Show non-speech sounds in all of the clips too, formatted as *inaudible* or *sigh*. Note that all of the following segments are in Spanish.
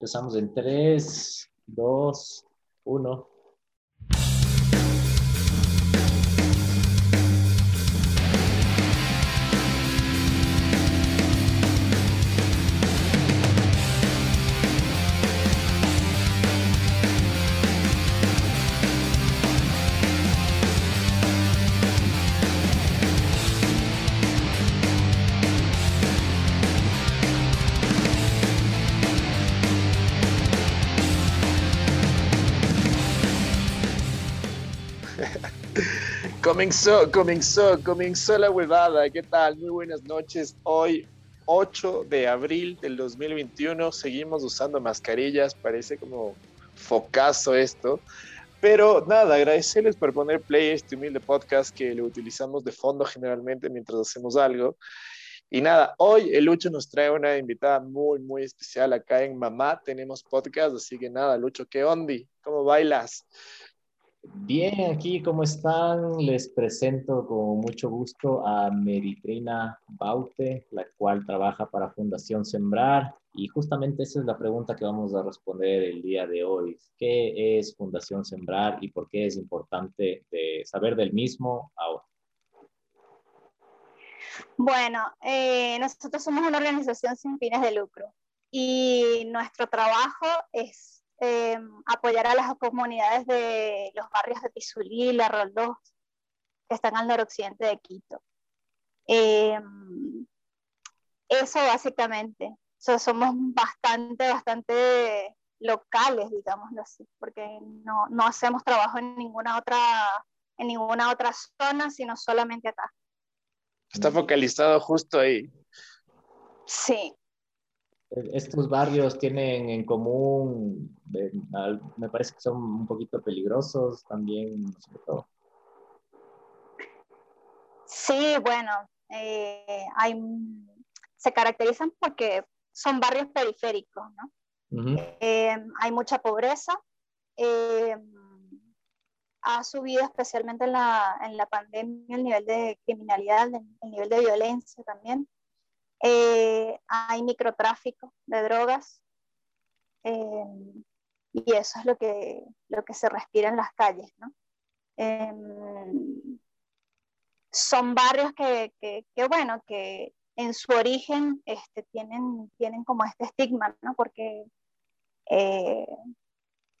Empezamos en 3, 2, 1. Comenzó, comenzó, comenzó la huevada. ¿Qué tal? Muy buenas noches. Hoy, 8 de abril del 2021, seguimos usando mascarillas. Parece como focazo esto. Pero nada, agradecerles por poner play este humilde podcast que lo utilizamos de fondo generalmente mientras hacemos algo. Y nada, hoy el Lucho nos trae una invitada muy, muy especial acá en Mamá. Tenemos podcast, así que nada, Lucho, ¿qué ondi? ¿Cómo bailas? Bien, aquí, ¿cómo están? Les presento con mucho gusto a Meritrina Baute, la cual trabaja para Fundación Sembrar. Y justamente esa es la pregunta que vamos a responder el día de hoy. ¿Qué es Fundación Sembrar y por qué es importante de saber del mismo ahora? Bueno, eh, nosotros somos una organización sin fines de lucro y nuestro trabajo es eh, apoyar a las comunidades de los barrios de Pizulí, La Roldós, que están al noroccidente de Quito. Eh, eso básicamente. somos bastante, bastante locales, digámoslo así, porque no, no, hacemos trabajo en ninguna otra en ninguna otra zona, sino solamente acá. Está focalizado justo ahí. Sí, estos barrios tienen en común, me parece que son un poquito peligrosos también, sobre todo. Sí, bueno, eh, hay, se caracterizan porque son barrios periféricos, ¿no? Eh, hay mucha pobreza. Eh, ha subido especialmente en la, en la pandemia el nivel de criminalidad, el nivel de violencia también. Eh, hay microtráfico de drogas eh, y eso es lo que, lo que se respira en las calles. ¿no? Eh, son barrios que, que, bueno, que en su origen este, tienen, tienen como este estigma, ¿no? porque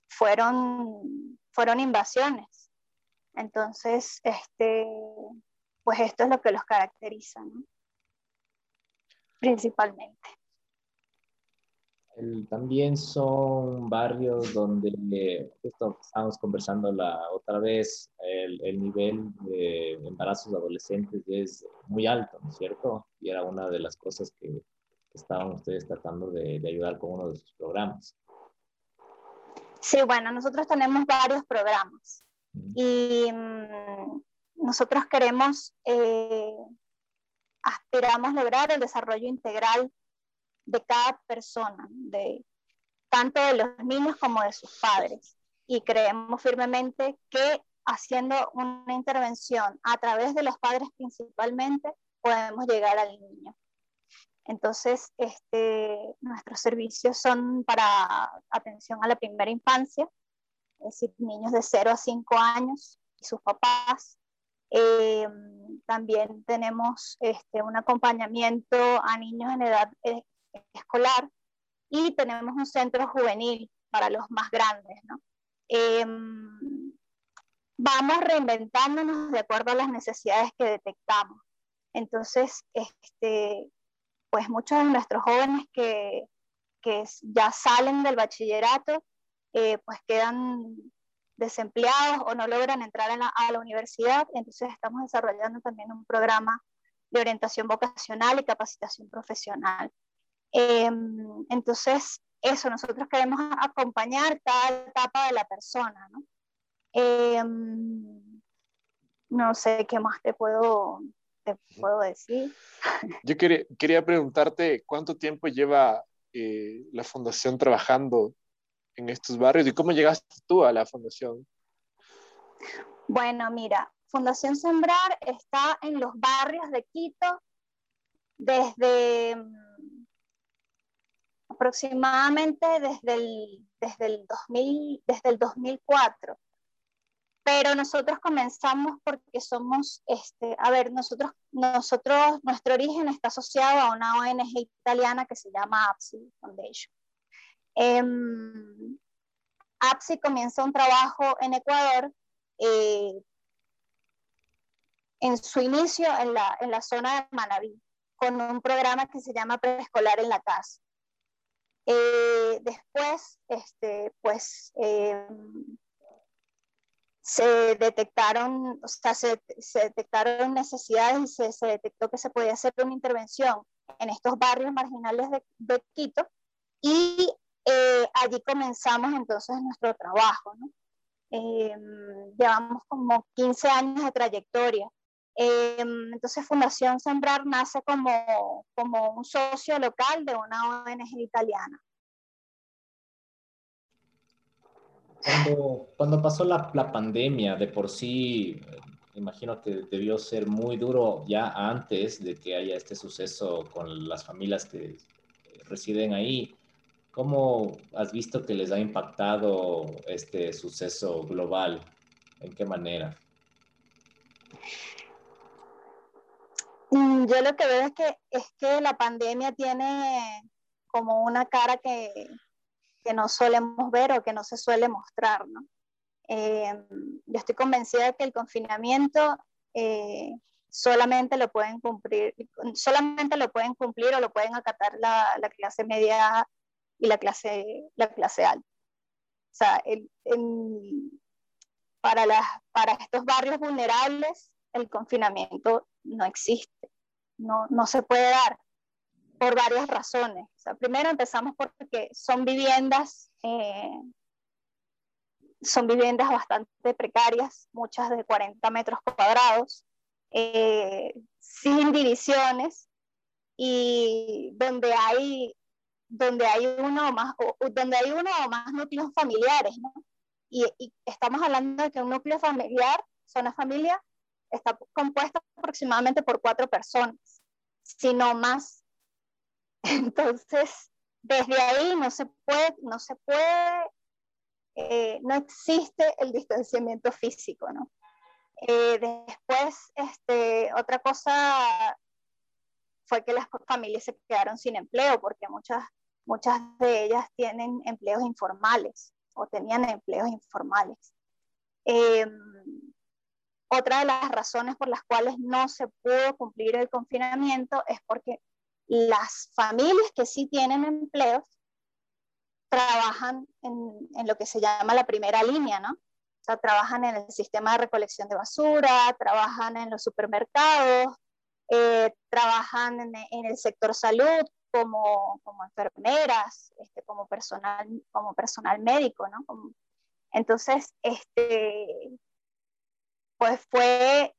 fueron, fueron invasiones. Entonces, este, pues esto es lo que los caracteriza. ¿no? Principalmente. también son barrios donde, justo estábamos conversando la otra vez, el, el, nivel de embarazos adolescentes es muy alto, ¿no es cierto? Y era una de las cosas que estaban ustedes tratando de, de ayudar con uno de sus programas. Sí, bueno, nosotros tenemos varios programas y mm, nosotros queremos eh, aspiramos lograr el desarrollo integral de cada persona, de, tanto de los niños como de sus padres. Y creemos firmemente que haciendo una intervención a través de los padres principalmente, podemos llegar al niño. Entonces, este, nuestros servicios son para atención a la primera infancia, es decir, niños de 0 a 5 años y sus papás, eh, también tenemos este, un acompañamiento a niños en edad eh, escolar y tenemos un centro juvenil para los más grandes. ¿no? Eh, vamos reinventándonos de acuerdo a las necesidades que detectamos. Entonces, este, pues muchos de nuestros jóvenes que, que ya salen del bachillerato, pues quedan desempleados o no logran entrar a la, universidad. Entonces estamos desarrollando también un programa de orientación vocacional y capacitación profesional. Em, entonces, eso, nosotros queremos acompañar cada etapa de la persona, ¿no? Em, no sé qué más te puedo, te puedo decir. *laughs* Yo quería, quería preguntarte cuánto tiempo lleva eh, la fundación trabajando en estos barrios y cómo llegaste tú a la fundación? Bueno, mira, Fundación Sembrar está en los barrios de Quito desde mm, aproximadamente desde el, desde el, 2000, desde el 2004. Pero nosotros comenzamos porque somos, este, a ver, nosotros, nosotros, nuestro origen está asociado a una ONG italiana que se llama APSI Foundation. Eh, APSI comienza un trabajo en Ecuador eh, en su inicio en la, en la zona de Manabí, con un programa que se llama Preescolar en la Casa. Eh, después, este, pues, eh, se detectaron, o sea, se, detectaron necesidades y se, se, detectó que se podía hacer una intervención en estos barrios marginales de, de Quito y eh, allí comenzamos entonces nuestro trabajo. ¿no? llevamos como 15 años de trayectoria. entonces Fundación Sembrar nace como, como un socio local de una ONG italiana. Cuando, cuando pasó la, la, pandemia, de por sí, imagino que debió ser muy duro ya antes de que haya este suceso con las familias que residen ahí. ¿Cómo has visto que les ha impactado este suceso global? ¿En qué manera? Mm, yo lo que veo es que, es que la pandemia tiene como una cara que, que no solemos ver o que no se suele mostrar, ¿no? Eh, yo estoy convencida de que el confinamiento eh, solamente lo pueden cumplir, solamente lo pueden cumplir o lo pueden acatar la, la clase media y la clase, la clase alta. O sea, el, el, para, las, para estos barrios vulnerables el confinamiento no existe, no, no se puede dar por varias razones. O sea, primero empezamos porque son viviendas, eh, son viviendas bastante precarias, muchas de 40 metros cuadrados, eh, sin divisiones y donde hay donde hay uno o más, o, donde hay uno o más núcleos familiares, ¿no? Y, y, estamos hablando de que un núcleo familiar, una familia, está compuesta aproximadamente por cuatro personas, si no más. *laughs* Entonces, desde ahí no se puede, no se puede, eh, no existe el distanciamiento físico, ¿no? Eh, después, este, otra cosa fue que las familias se quedaron sin empleo porque muchas muchas de ellas tienen empleos informales o tenían empleos informales. Em, otra de las razones por las cuales no se pudo cumplir el confinamiento es porque las familias que sí tienen empleos trabajan en, lo que se llama la primera línea, ¿no? O sea, trabajan en el sistema de recolección de basura, trabajan en los supermercados, eh, trabajan en, el sector salud como, como enfermeras, este, como, personal, como personal médico, ¿no? Entonces, este, pues fue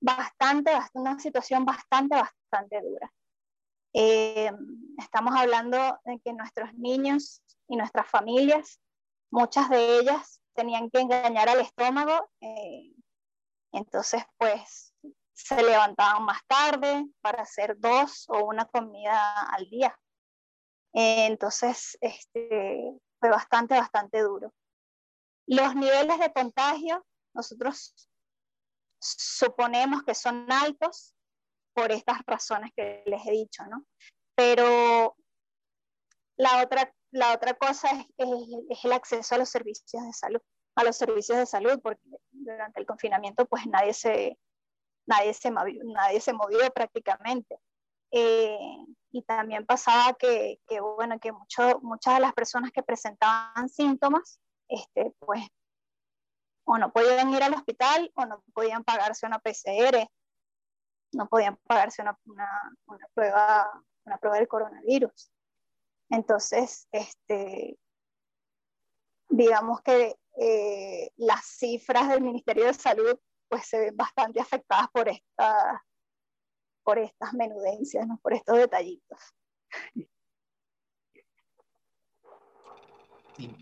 bastante, bastante, una situación bastante, bastante dura. Eh, estamos hablando de que nuestros niños y nuestras familias, muchas de ellas tenían que engañar al estómago, eh, entonces pues se levantaban más tarde para hacer dos o una comida al día. Entonces, este, fue bastante, bastante duro. Los niveles de contagio, nosotros suponemos que son altos por estas razones que les he dicho, ¿no? Pero la otra, la otra cosa es, es, es el acceso a los servicios de salud, a los servicios de salud, porque durante el confinamiento pues nadie se, nadie se movió, nadie se movió prácticamente. Eh, y también pasaba que, que, bueno, que mucho, muchas de las personas que presentaban síntomas, este, pues, o no podían ir al hospital o no podían pagarse una PCR, no podían pagarse una, una, una prueba, una prueba del coronavirus. Entonces, este, digamos que eh, las cifras del Ministerio de Salud pues se ven bastante afectadas por, esta, por estas menudencias, ¿no? por estos detallitos.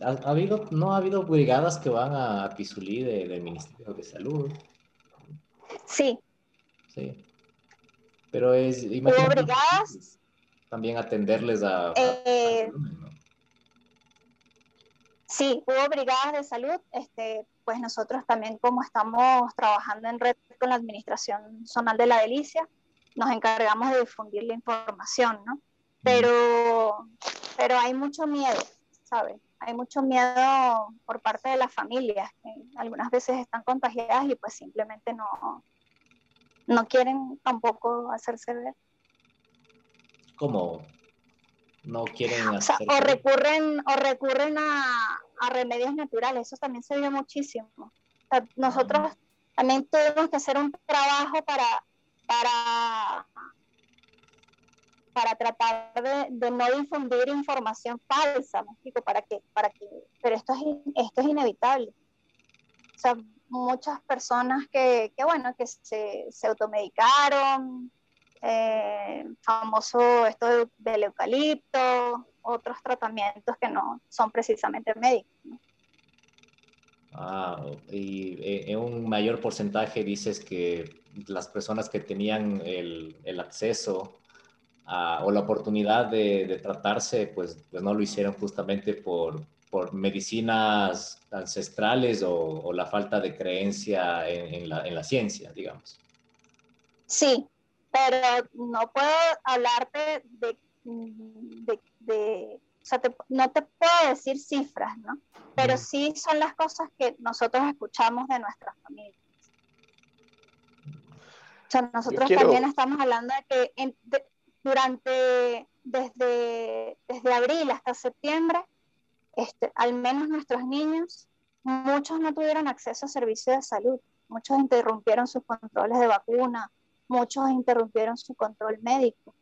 ¿Ha, ha, habido, ¿No ha habido brigadas que van a Pizulí del de Ministerio de Salud? Sí. Sí. Pero es... ¿Hubo brigadas? también atenderles a... Eh, sí, hubo brigadas de salud, este, pues nosotros también como estamos trabajando en red con la Administración Zonal de la Delicia, nos encargamos de difundir la información, ¿no? Pero, pero hay mucho miedo, ¿sabes? Hay mucho miedo por parte de las familias, que algunas veces están contagiadas y pues simplemente no, no quieren tampoco hacerse ver. ¿Cómo? No quieren o, sea, o recurren o recurren a, a, remedios naturales, eso también se vio muchísimo. nosotros ah. también tuvimos que hacer un trabajo para, para, para tratar de, de no difundir información falsa, ¿me Para que, para que, pero esto es, esto es inevitable. O sea, muchas personas que, que bueno, que se, se automedicaron, eh, famoso esto del eucalipto, otros tratamientos que no son precisamente médicos. Ah, y eh, en un mayor porcentaje dices que las personas que tenían el, el acceso o la oportunidad de, de, tratarse, pues, pues no lo hicieron justamente por, por medicinas ancestrales o, o, la falta de creencia en, en, la, en la ciencia, digamos. Sí, pero no puedo hablarte de, de, de o sea, te, no te puedo decir cifras, ¿no? Pero sí son las cosas que nosotros escuchamos de nuestras familias. O sea, nosotros también estamos hablando de que en, durante, desde, desde abril hasta septiembre, este, al menos nuestros niños, muchos no tuvieron acceso a servicios de salud, muchos interrumpieron sus controles de vacuna, muchos interrumpieron su control médico.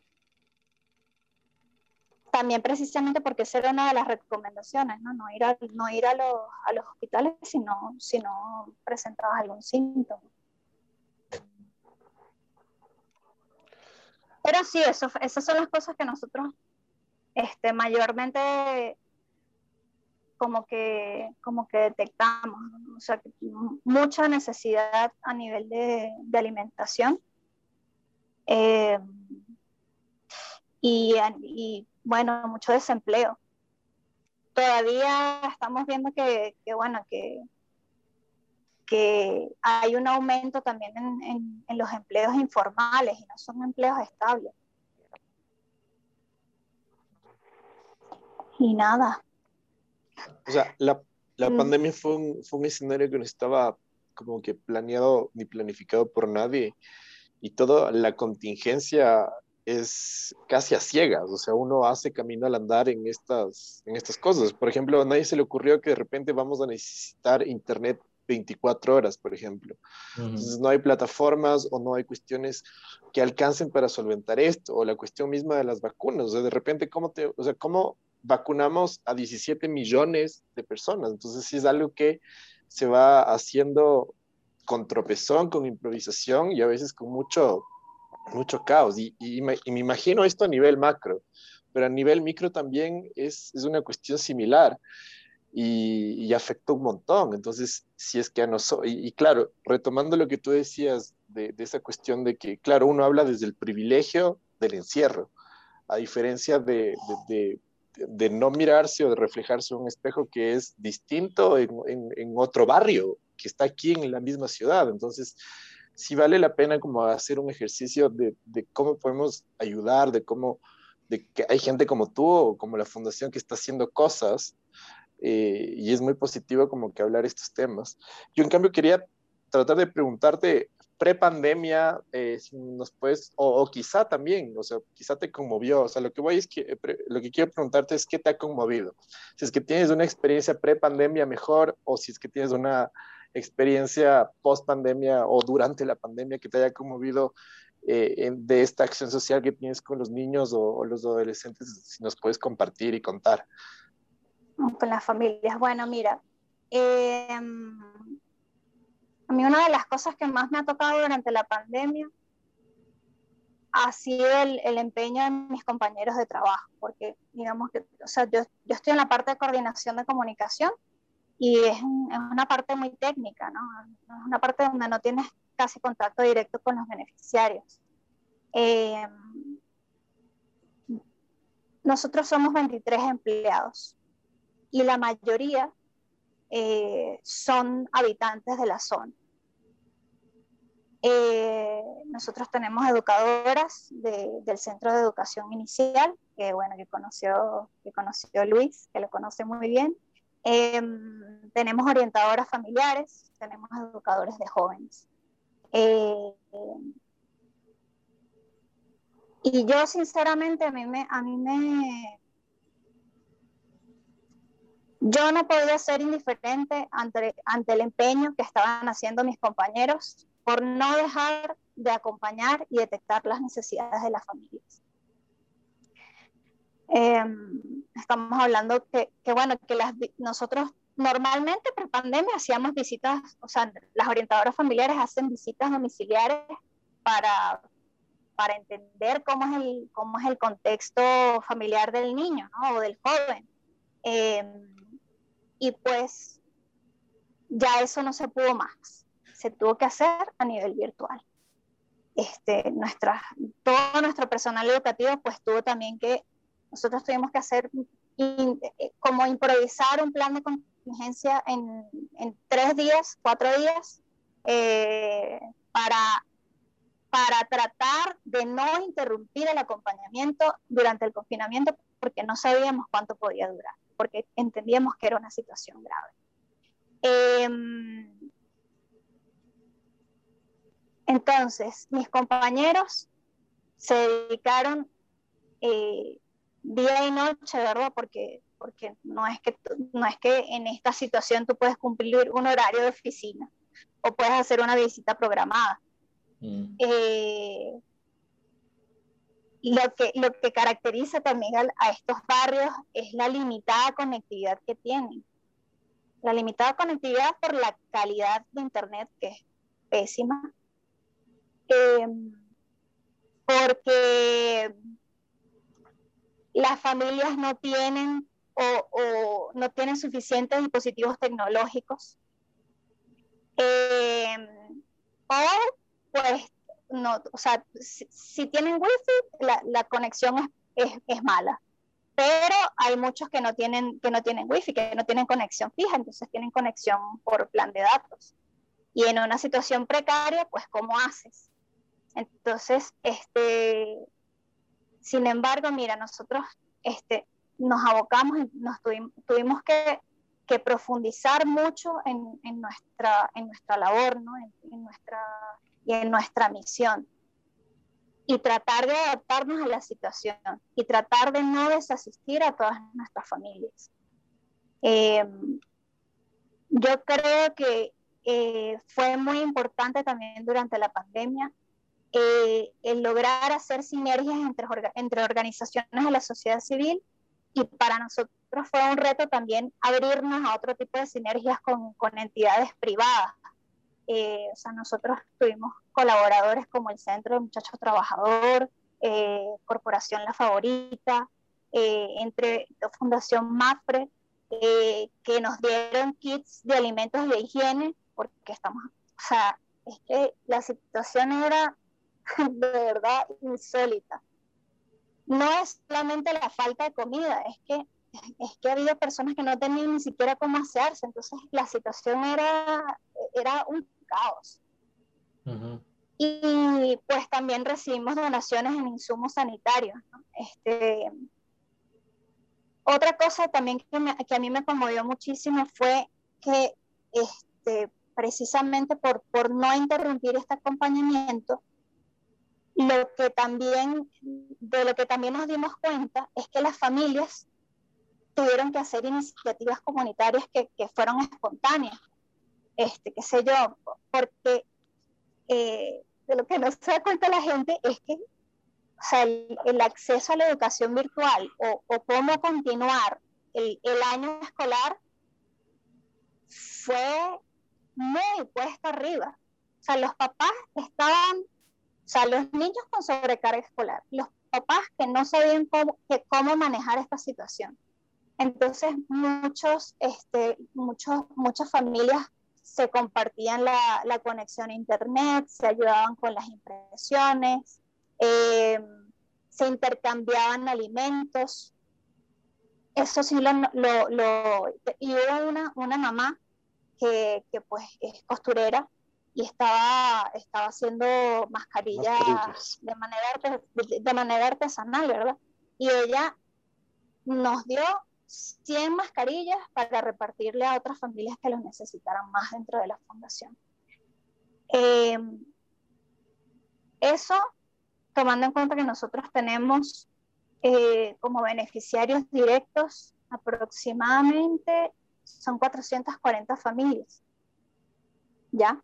También precisamente porque esa era una de las recomendaciones, no, no ir, a, no ir a, los, a los hospitales si no, si no presentabas algún síntoma. Pero sí, eso, esas son las cosas que nosotros este, mayormente como que, como que detectamos, o sea, mucha necesidad a nivel de, de alimentación eh, y, y, bueno, mucho desempleo. Todavía estamos viendo que, que bueno, que, que hay un aumento también en, en, en, los empleos informales y no son empleos estables. Y nada. O sea, la, la mm. pandemia fue un, fue un escenario que no estaba como que planeado ni planificado por nadie y toda la contingencia es casi a ciegas, o sea, uno hace camino al andar en estas, en estas cosas. Por ejemplo, a nadie se le ocurrió que de repente vamos a necesitar internet 24 horas, por ejemplo. Entonces no hay plataformas o no hay cuestiones que alcancen para solventar esto, o la cuestión misma de las vacunas, o sea, de repente, ¿cómo, te, o sea, ¿cómo vacunamos a 17 millones de personas? Entonces sí es algo que se va haciendo con tropezón, con improvisación y a veces con mucho, mucho caos. Y, me, imagino esto a nivel macro, pero a nivel micro también es, es una cuestión similar y, y, afecta un montón. Entonces, si es que a nosotros, y, claro, retomando lo que tú decías de, esa cuestión de que, claro, uno habla desde el privilegio del encierro, a diferencia de, de, no mirarse o de reflejarse en un espejo que es distinto en, en otro barrio que está aquí en la misma ciudad. Entonces, sí vale la pena como hacer un ejercicio de, de cómo podemos ayudar, de cómo, de que hay gente como tú o como la fundación que está haciendo cosas eh, y es muy positivo como que hablar estos temas. Yo en cambio quería tratar de preguntarte, pre-pandemia, eh, nos puedes, o, o, quizá también, o sea, quizá te conmovió, o sea, lo que voy es que, eh, lo que quiero preguntarte es qué te ha conmovido. Si es que tienes una experiencia pre-pandemia mejor o si es que tienes una experiencia post pandemia o durante la pandemia que te haya conmovido eh, de esta acción social que tienes con los niños o, los adolescentes, si nos puedes compartir y contar. Con las familias. Bueno, mira, eh, a mí una de las cosas que más me ha tocado durante la pandemia ha sido el, el, empeño de mis compañeros de trabajo, porque digamos que, o sea, yo, yo estoy en la parte de coordinación de comunicación y es, es, una parte muy técnica, ¿no? Es una parte donde no tienes casi contacto directo con los beneficiarios. Eh, nosotros somos 23 empleados y la mayoría eh, son habitantes de la zona. Eh, nosotros tenemos educadoras del Centro de Educación Inicial, que bueno, que conoció, que conoció Luis, que lo conoce muy bien. Em, tenemos orientadoras familiares, tenemos educadores de jóvenes. Eh, y yo sinceramente a mí me, a mí me, yo no podía ser indiferente ante, ante el empeño que estaban haciendo mis compañeros por no dejar de acompañar y detectar las necesidades de las familias. Em, estamos hablando que, que, bueno, que las, nosotros normalmente pre pandemia hacíamos visitas, o sea, las orientadoras familiares hacen visitas domiciliares para, para entender cómo es, el, cómo es el contexto familiar del niño ¿no? o del joven. Eh, y pues ya eso no se pudo más, se tuvo que hacer a nivel virtual. Este, nuestra, todo nuestro personal educativo pues tuvo también que, nosotros tuvimos que hacer eh, como improvisar un plan de contingencia en, tres días, cuatro días, eh, para, para tratar de no interrumpir el acompañamiento durante el confinamiento porque no sabíamos cuánto podía durar porque entendíamos que era una situación grave. Em, entonces, mis compañeros se dedicaron eh, día y noche, ¿verdad? Porque, porque no, es que, no es que en esta situación tú puedes cumplir un horario de oficina o puedes hacer una visita programada. Mm. Eh, lo que, lo que caracteriza también a, estos barrios es la limitada conectividad que tienen. La limitada conectividad por la calidad de Internet, que es pésima. Em, porque las familias no tienen o, no tienen suficientes dispositivos tecnológicos. Em, o pues no, o sea, si, tienen wifi, la, la conexión es, es, mala. Pero hay muchos que no tienen, que no tienen wifi, que no tienen conexión fija, entonces tienen conexión por plan de datos. Y en una situación precaria, pues, ¿cómo haces? Entonces, este, sin embargo, mira, nosotros este, nos abocamos, nos tuvimos, que, profundizar mucho en, nuestra, labor, ¿no? en nuestra y en nuestra misión. Y tratar de adaptarnos a la situación y tratar de no desasistir a todas nuestras familias. Em, yo creo que eh, fue muy importante también durante la pandemia eh, el lograr hacer sinergias entre, entre organizaciones de la sociedad civil y para nosotros fue un reto también abrirnos a otro tipo de sinergias con, con entidades privadas. Eh, o sea, nosotros tuvimos colaboradores como el Centro de Muchachos Trabajador, eh, Corporación La Favorita, eh, entre Fundación MAFRE, que nos dieron kits de alimentos de higiene, porque estamos, o sea, es que la situación era *laughs* de verdad insólita. No es solamente la falta de comida, es que es que había personas que no tenían ni siquiera cómo hacerse, entonces la situación era, era un caos. Y pues también recibimos donaciones en insumos sanitarios. Este, otra cosa también que, que, a mí me conmovió muchísimo fue que este, precisamente por, por no interrumpir este acompañamiento, lo que también, de lo que también nos dimos cuenta es que las familias tuvieron que hacer iniciativas comunitarias que, que fueron espontáneas este, qué sé yo, porque eh, de lo que no se da cuenta la gente es que o sea, el, acceso a la educación virtual o, o cómo continuar el, el, año escolar fue muy puesta arriba. O sea, los papás estaban, o sea, los niños con sobrecarga escolar, los papás que no sabían cómo, manejar esta situación. Entonces, muchos, este, muchos, muchas familias se compartían la, la, conexión a internet, se ayudaban con las impresiones, eh, se intercambiaban alimentos, eso sí lo, lo, y hubo una, una mamá que, que, pues es costurera y estaba, estaba haciendo mascarillas, De, manera, de manera artesanal, ¿verdad? Y ella nos dio 100 mascarillas para repartirle a otras familias que los necesitaran más dentro de la fundación. Eh, eso, tomando en cuenta que nosotros tenemos eh, como beneficiarios directos aproximadamente son 440 familias. ¿Ya?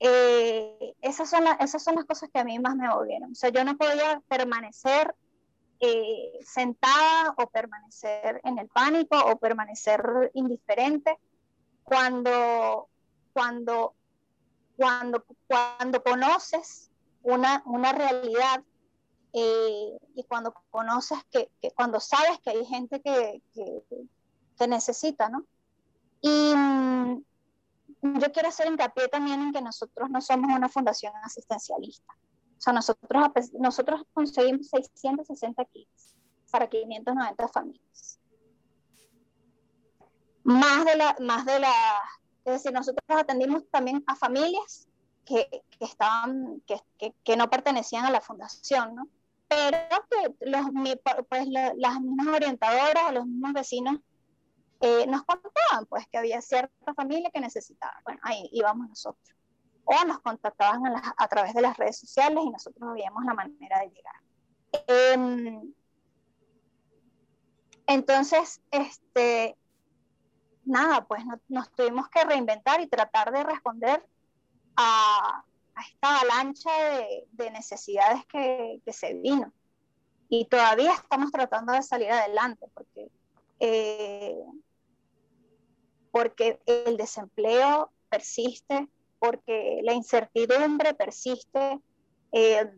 Eh, esas, son esas son las cosas que a mí más me movieron. O sea, yo no podía permanecer eh, sentada o permanecer en el pánico o permanecer indiferente cuando, cuando, cuando, cuando conoces una, una realidad eh, y cuando conoces que, cuando sabes que hay gente que, que, necesita, ¿no? Y mm, yo quiero hacer hincapié también en que nosotros no somos una fundación asistencialista. O sea, nosotros, nosotros conseguimos 660 kits para 590 familias. Más de la, más de la, es decir, nosotros atendimos también a familias que, que estaban, que, que, no pertenecían a la fundación, ¿no? pero que los, pues, las mismas orientadoras, los mismos vecinos eh, nos contaban pues que había cierta familia que necesitaba. Bueno, ahí íbamos nosotros. O nos contactaban a, través de las redes sociales y nosotros veíamos la manera de llegar. Em, entonces, este, nada, pues nos tuvimos que reinventar y tratar de responder a, a esta avalancha de, necesidades que, se vino. Y todavía estamos tratando de salir adelante porque, eh, porque el desempleo persiste, porque la incertidumbre persiste. Eh,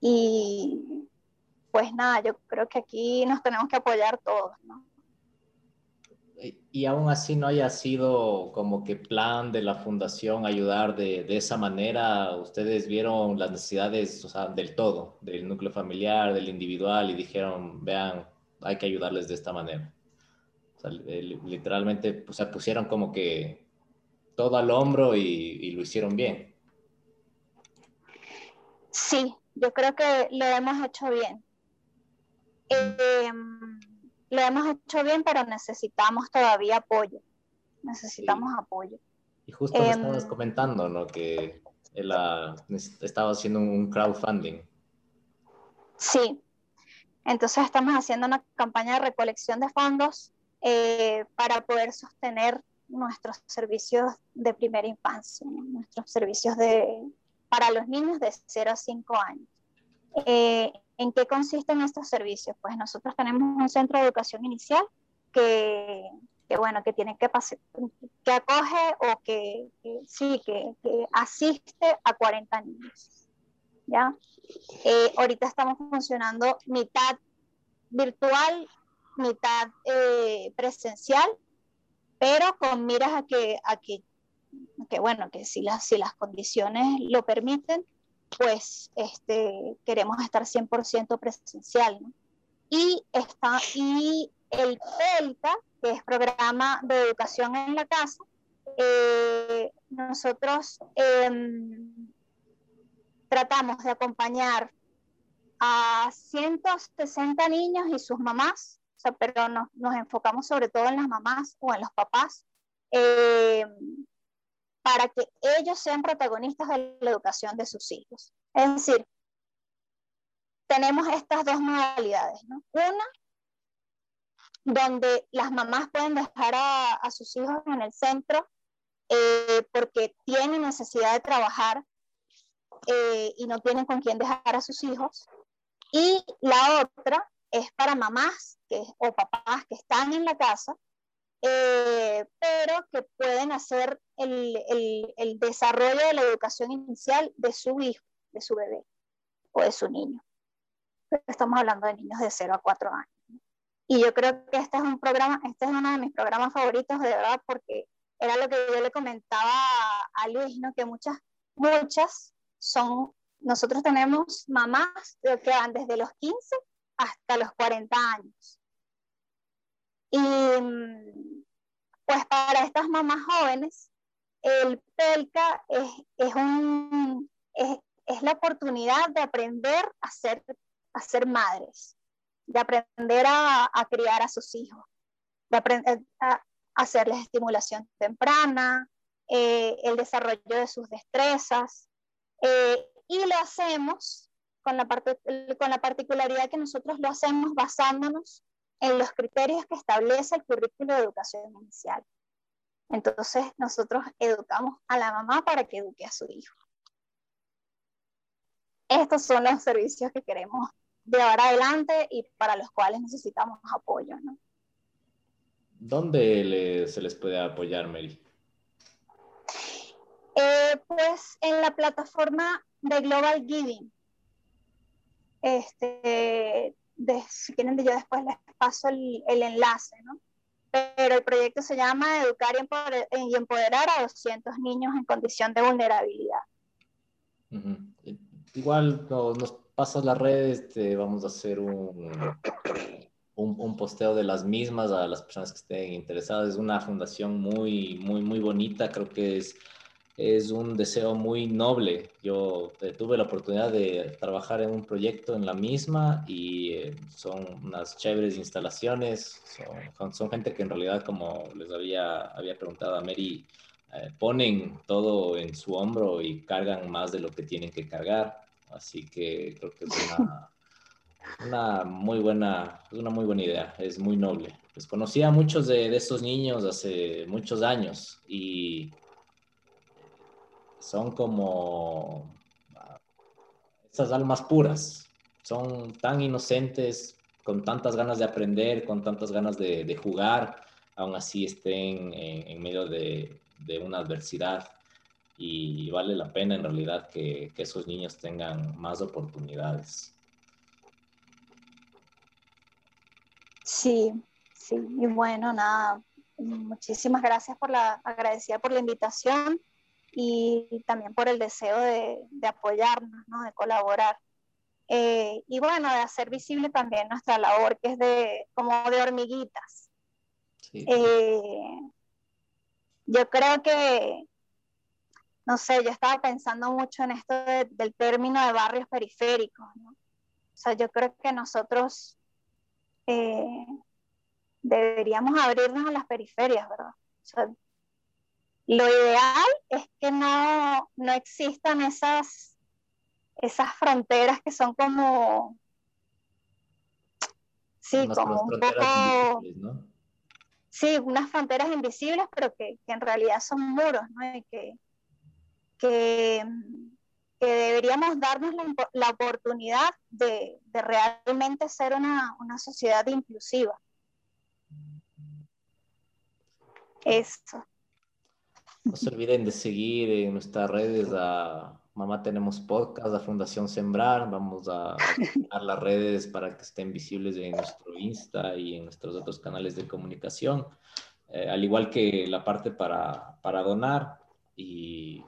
y pues nada, yo creo que aquí nos tenemos que apoyar todos, ¿no? y aún así no haya sido como que plan de la fundación ayudar de, de esa manera, ustedes vieron las necesidades o sea, del todo, del núcleo familiar, del individual y dijeron, vean, hay que ayudarles de esta manera. O sea, literalmente o sea, pusieron como que todo al hombro y, y lo hicieron bien. Sí, yo creo que lo hemos hecho bien. Eh, lo hemos hecho bien, pero necesitamos todavía apoyo. Necesitamos apoyo. Y justo me estabas em, comentando, ¿no? Que él estaba haciendo un crowdfunding. Sí. Entonces estamos haciendo una campaña de recolección de fondos eh, para poder sostener nuestros servicios de primera infancia, nuestros servicios de, para los niños de 0 a 5 años. Eh, ¿En qué consisten estos servicios? Pues nosotros tenemos un centro de educación inicial que, bueno, que tiene que que acoge o que, sí, que, asiste a 40 niños. ¿Ya? Eh, ahorita estamos funcionando mitad virtual, mitad eh, presencial, pero con miras a que, a que, que bueno, que si las, si las condiciones lo permiten, pues este, queremos estar 100% presencial. Y, está, y el PELCA, que es Programa de Educación en la Casa, eh, nosotros em, tratamos de acompañar a 160 niños y sus mamás, pero nos, nos, enfocamos sobre todo en las mamás o en los papás, eh, para que ellos sean protagonistas de la educación de sus hijos. Es decir, tenemos estas dos modalidades, ¿no? Una, donde las mamás pueden dejar a, sus hijos en el centro eh, porque tienen necesidad de trabajar eh, y no tienen con quién dejar a sus hijos. Y la otra es para mamás que, o papás que están en la casa eh, pero que pueden hacer el, el, el, desarrollo de la educación inicial de su hijo, de su bebé o de su niño. Estamos hablando de niños de 0 a 4 años. Y yo creo que este es un programa, este es uno de mis programas favoritos de verdad porque era lo que yo le comentaba a Luis, ¿no? que muchas, muchas son, nosotros tenemos mamás que van desde los 15 hasta los 40 años Y mm, pues para estas mamás jóvenes, el PELCA es, es, un, es, es, la oportunidad de aprender a ser, a ser madres, de aprender a, a criar a sus hijos, de aprender a hacerles estimulación temprana, eh, el desarrollo de sus destrezas. Eh, y lo hacemos con la, parte, con la particularidad que nosotros lo hacemos basándonos en los criterios que establece el currículo de educación inicial. Entonces, nosotros educamos a la mamá para que eduque a su hijo. Estos son los servicios que queremos llevar adelante y para los cuales necesitamos apoyo. ¿no? ¿Dónde se les puede apoyar, Mary? Eh, pues en la plataforma de Global Giving. Este, si quieren, yo después les paso el, el, enlace, ¿no? Pero el proyecto se llama Educar y Empoderar, a 200 niños en condición de vulnerabilidad. Igual nos pasas las redes, vamos a hacer un, un, posteo de las mismas a las personas que estén interesadas. Es una fundación muy, muy, muy bonita. Creo que es, es un deseo muy noble. Yo eh, tuve la oportunidad de trabajar en un proyecto en la misma y eh, son unas chéveres instalaciones. Son, gente que en realidad, como les había, había preguntado a Mary, eh, ponen todo en su hombro y cargan más de lo que tienen que cargar. Así que creo que es una muy buena, una muy buena idea, es muy noble. Pues conocí a muchos de estos niños hace muchos años y son como esas almas puras, son tan inocentes, con tantas ganas de aprender, con tantas ganas de, de jugar, aún así estén en, en medio de, de, una adversidad. Y vale la pena en realidad que, que esos niños tengan más oportunidades. Sí, sí, y bueno, nada, muchísimas gracias por la, agradecida por la invitación y también por el deseo de, apoyarnos, ¿no? de colaborar. Eh, y bueno, de hacer visible también nuestra labor, que es de como de hormiguitas. Eh, yo creo que, no sé, yo estaba pensando mucho en esto del término de barrios periféricos, ¿no? O sea, yo creo que nosotros eh, deberíamos abrirnos a las periferias, ¿verdad? Lo ideal es que no, no existan esas, esas fronteras que son como, sí, como un poco, sí, unas fronteras invisibles, pero que, en realidad son muros, ¿no? Y que, que que deberíamos darnos la, oportunidad de, realmente ser una, sociedad inclusiva. Eso. No se olviden de seguir en nuestras redes a Mamá Tenemos Podcast, a Fundación Sembrar. Vamos a dar las redes para que estén visibles en nuestro Insta y en nuestros otros canales de comunicación. Eh, al igual que la parte para, para donar y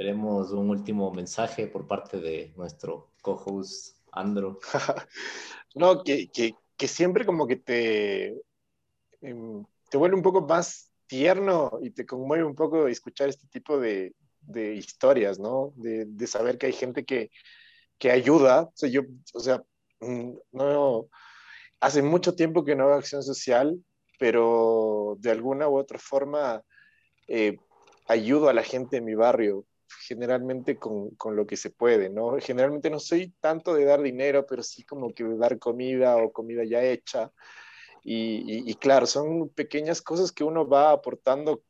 Esperemos un último mensaje por parte de nuestro co-host Andro. *laughs* no, que, que, que, siempre como que te, em, te vuelve un poco más tierno y te conmueve un poco escuchar este tipo de, de historias, ¿no? De, de, saber que hay gente que, que ayuda. O sea, yo, o sea, mm, no, hace mucho tiempo que no hago acción social, pero de alguna u otra forma eh, ayudo a la gente en mi barrio generalmente con, con, lo que se puede, ¿no? Generalmente no soy tanto de dar dinero, pero sí como que de dar comida o comida ya hecha. Y, claro, son pequeñas cosas que uno va aportando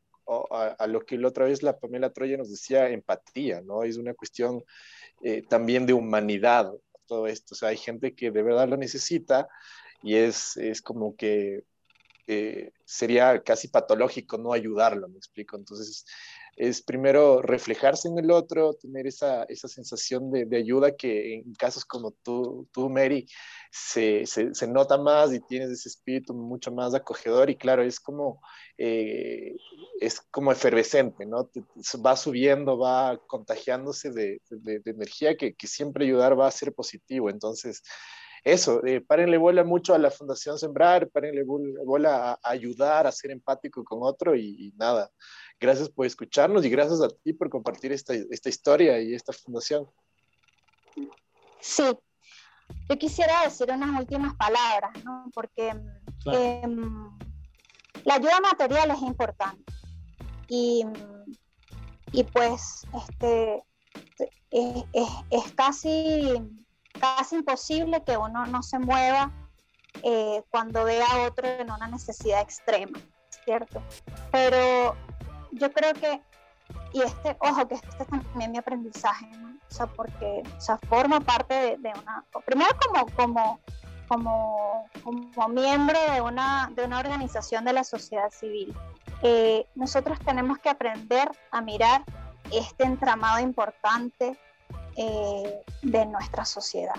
a, lo que la otra vez la Pamela Troya nos decía, empatía, ¿no? Es una cuestión eh, también de humanidad, todo esto. O sea, hay gente que de verdad lo necesita y es, es como que eh, sería casi patológico no ayudarlo, me explico. Entonces, es primero reflejarse en el otro, tener esa, esa sensación de, de, ayuda que en casos como tú, tú Mary, se, se, se, nota más y tienes ese espíritu mucho más acogedor y claro, es como, eh, es como efervescente, ¿no? va subiendo, va contagiándose de, de, de energía que, que, siempre ayudar va a ser positivo. Entonces, eso, eh, párenle bola mucho a la Fundación Sembrar, párenle bola a, ayudar, a ser empático con otro y, nada. Gracias por escucharnos y gracias a ti por compartir esta, esta historia y esta fundación. Sí, yo quisiera decir unas últimas palabras, ¿no? porque em, la ayuda material es importante y, y pues este, es, es, es casi casi imposible que uno no se mueva eh, cuando ve a otro en una necesidad extrema, ¿cierto? Pero yo creo que, y este, ojo, que este es también mi aprendizaje. O sea, porque, o forma parte de, una, primero como, como, como, como miembro de una, de una organización de la sociedad civil, eh, nosotros tenemos que aprender a mirar este entramado importante eh, de nuestra sociedad.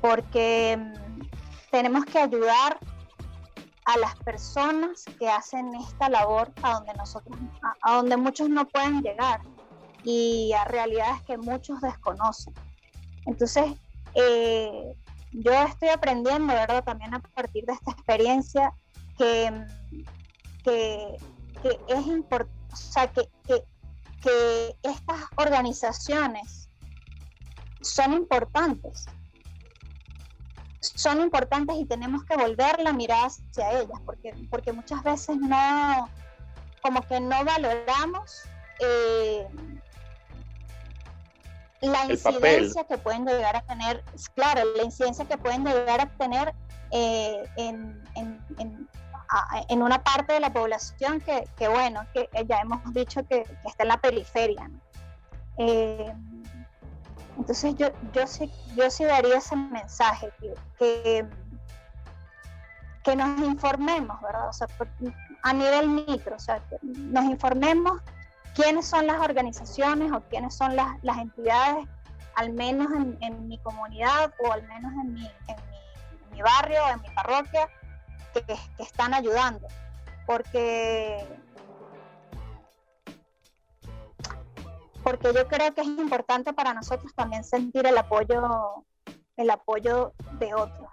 Porque mm, tenemos que ayudar a las personas que hacen esta labor a donde nosotros, a, donde muchos no pueden llegar y a realidades que muchos desconocen. Entonces, eh, yo estoy aprendiendo, ¿verdad? También a partir de esta experiencia que, mm, que, es importante, o sea, que, que, que estas organizaciones son importantes. Son importantes y tenemos que volver la mirada hacia ellas, porque, porque muchas veces no, como que no valoramos eh, la incidencia que pueden llegar a tener, claro, la incidencia que pueden llegar a tener eh, en, en, una parte de la población que, bueno, que ya hemos dicho que, está en la periferia. Eh, entonces yo, yo, sí, yo sí daría ese mensaje, que, que, nos informemos, ¿verdad? O sea, a nivel micro, o sea, nos informemos quiénes son las organizaciones o quiénes son las, entidades, al menos en, mi comunidad o al menos en mi, en mi, barrio, en mi parroquia, que, que están ayudando. Porque porque yo creo que es importante para nosotros también sentir el apoyo, el apoyo de otros.